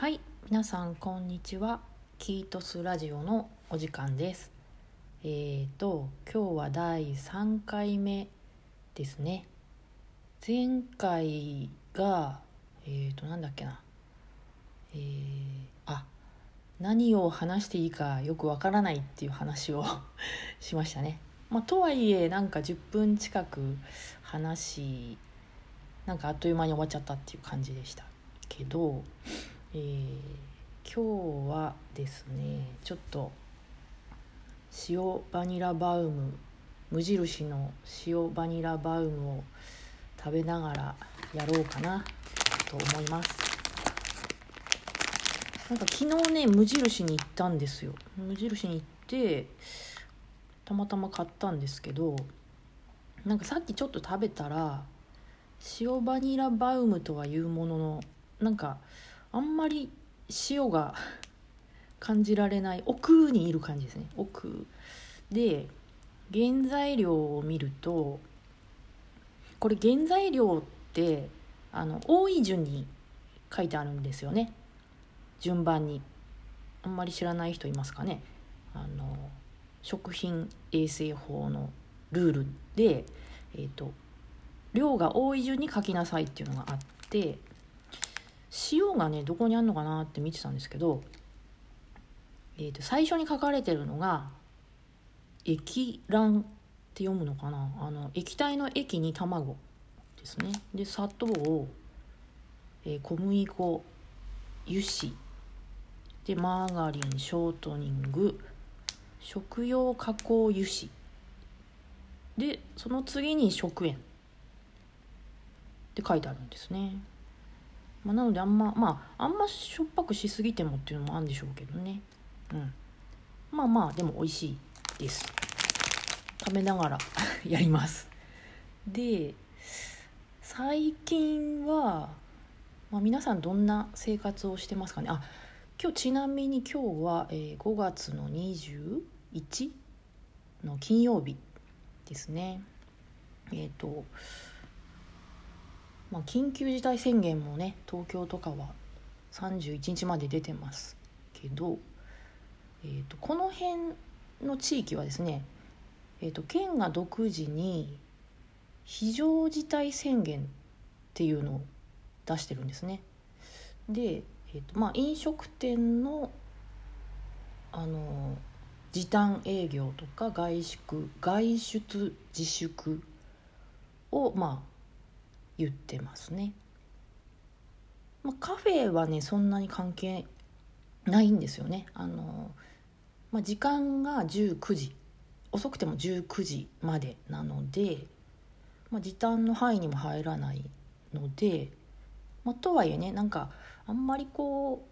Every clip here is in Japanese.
はい皆さんこんにちは。キートスラジオのお時間です。えーと今日は第3回目ですね。前回がえーとなんだっけな。えー、あ何を話していいかよくわからないっていう話を しましたね。まあ、とはいえなんか10分近く話なんかあっという間に終わっちゃったっていう感じでしたけど、えー、今日はですねちょっと塩バニラバウム無印の塩バニラバウムを食べながらやろうかなと思います。なんか昨日ね無印に行ったんですよ。無印に行ってたまたま買ったんですけどなんかさっきちょっと食べたら塩バニラバウムとはいうもののなんかあんまり塩が 感じられない奥にいる感じですね。奥で原材料を見るとこれ原材料ってあの多い順に書いてあるんですよね。順番に。あんまり知らない人いますかね。あの食品衛生法のルールで、えーと、量が多い順に書きなさいっていうのがあって塩がねどこにあるのかなって見てたんですけど、えーと、最初に書かれてるのが液卵って読むのかな？あの液体の液に卵ですね。で砂糖を、えー、小麦粉油脂でマーガリンショートニング食用加工油脂。でその次に食塩って書いてあるんですね、まあ、なのであんままああんましょっぱくしすぎてもっていうのもあるんでしょうけどね。うん。まあまあでも美味しいです。食べながら やります。で最近は、まあ、皆さんどんな生活をしてますかね。あ今日ちなみに今日は、えー、5月の21の金曜日ですね。えっ、ー、とまあ緊急事態宣言もね東京とかは31日まで出てますけど、えーと、この辺の地域はですね、えーと県が独自に非常事態宣言っていうのを出してるんですね。でえーとまあ、飲食店のあの時短営業とか外宿外出自粛をまあ言ってますね、まあ、カフェはねそんなに関係ないんですよねあの、まあ、時間が19時遅くても19時までなので、まあ、時短の範囲にも入らないので、まあ、とはいえねなんかあんまりこ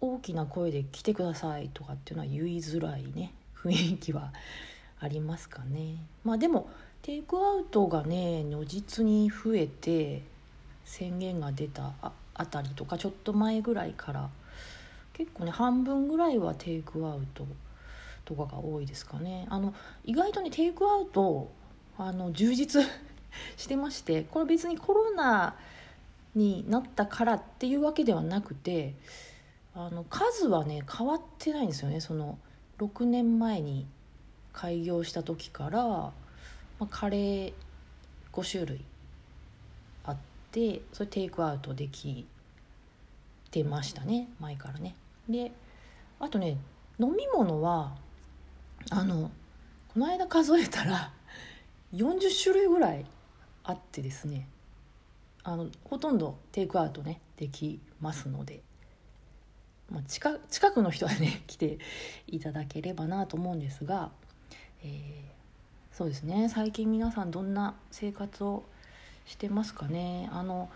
う大きな声で「来てください」とかっていうのは言いづらいね雰囲気はありますかね。まあでもテイクアウトがね如実に増えて宣言が出たあたりとかちょっと前ぐらいから結構ね半分ぐらいはテイクアウトとかが多いですかね。あの意外とねテイクアウトあの充実してましてこれ別にコロナになったからっていうわけではなくてあの数はね変わってないんですよねその6年前に開業した時から、まあ、カレー5種類あってそれテイクアウトできてましたね前からね。であとね飲み物はあのこの間数えたら40種類ぐらいあってですねあのほとんどテイクアウトねできますので、まあ、近近くの人はね来ていただければなと思うんですが、えー、そうですね。最近皆さんどんな生活をしてますかね。あの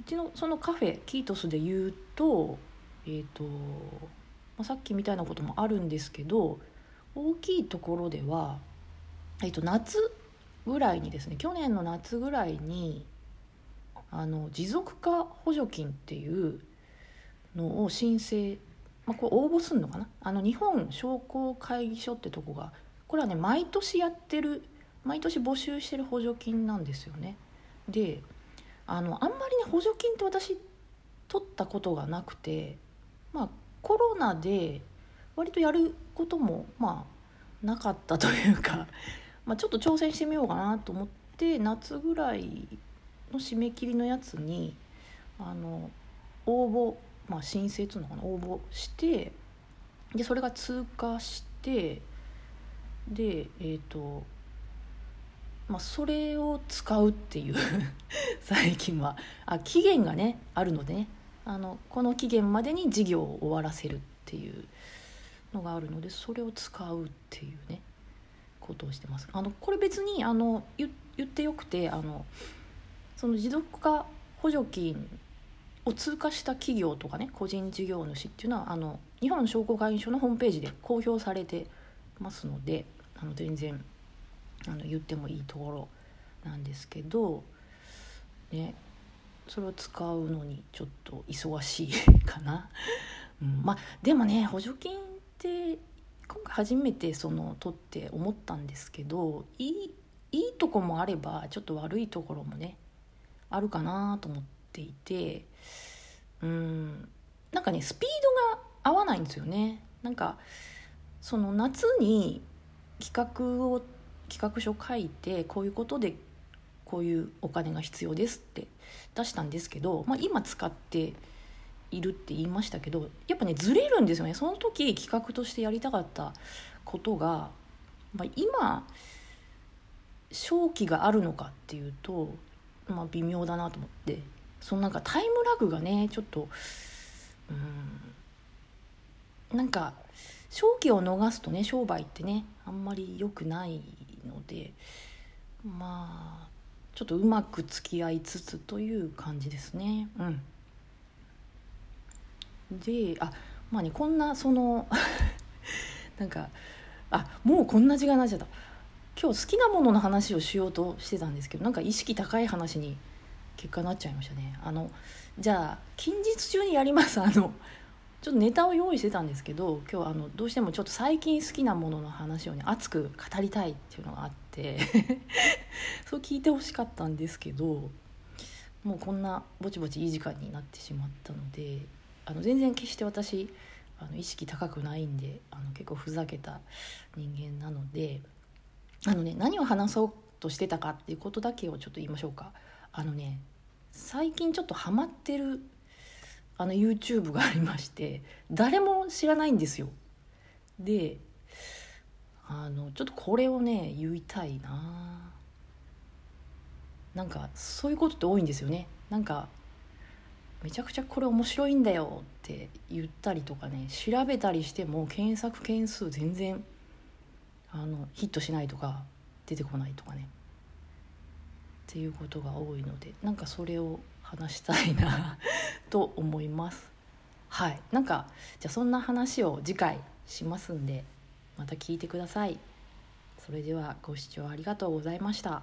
うちのそのカフェキートスで言うとえっ、ー、と、まあ、さっきみたいなこともあるんですけど大きいところでは、えー、と夏ぐらいにですね去年の夏ぐらいにあの持続化補助金っていうのを申請、まあ、これ応募するのかな。あの日本商工会議所ってとこがこれはね毎年やってる毎年募集してる補助金なんですよね。であのあんまりね補助金って私取ったことがなくてまあコロナで割とやることもまあなかったというか、ま、ちょっと挑戦してみようかなと思って夏ぐらいの締め切りのやつにあの応募、まあ、申請っつうのかな応募してでそれが通過してでえっ、ー、とまあ、それを使うっていう 最近はあ期限がねあるのでねあのこの期限までに事業を終わらせるっていうのがあるのでそれを使うっていうねことをしてます。あのこれ別にあの言ってよくてあのその持続化補助金を通過した企業とかね個人事業主っていうのはあの日本商工会議所のホームページで公表されてますのであの全然あの言ってもいいところなんですけどねそれを使うのにちょっと忙しいかな。うん、までもね補助金って今回初めてその取って思ったんですけどいいいいとこもあればちょっと悪いところもねあるかなと思っていてうんなんかねスピードが合わないんですよね。なんかその夏に企画を企画書書いてこういうことでこういうお金が必要ですって出したんですけど、まあ、今使っているって言いましたけどやっぱねずれるんですよね。その時企画としてやりたかったことが、まあ、今正気があるのかっていうと、まあ、微妙だなと思ってそのなんかタイムラグがねちょっとうんなんか正気を逃すとね商売ってねあんまり良くないのでまあちょっとうまく付き合いつつという感じですね。うん。であまあねこんなその なんかあもうこんな時間になっちゃった。今日好きなものの話をしようとしてたんですけどなんか意識高い話に結果なっちゃいましたね。あのじゃあ近日中にやります。あのちょっとネタを用意してたんですけど今日あのどうしてもちょっと最近好きなものの話をね熱く語りたいっていうのがあって そう聞いてほしかったんですけどもうこんなぼちぼちいい時間になってしまったのであの全然決して私あの意識高くないんであの結構ふざけた人間なのであのね何を話そうとしてたかっていうことだけをちょっと言いましょうか。あのね最近ちょっとハマってるあの YouTube がありまして誰も知らないんですよ。であのちょっとこれをね言いたいな。なんかそういうことって多いんですよね。なんかめちゃくちゃこれ面白いんだよって言ったりとかね調べたりしても検索件数全然あのヒットしないとか出てこないとかね。っていうことが多いのでなんかそれを話したいな。と思います。はい。なんかじゃあそんな話を次回しますんでまた聞いてください。それではご視聴ありがとうございました。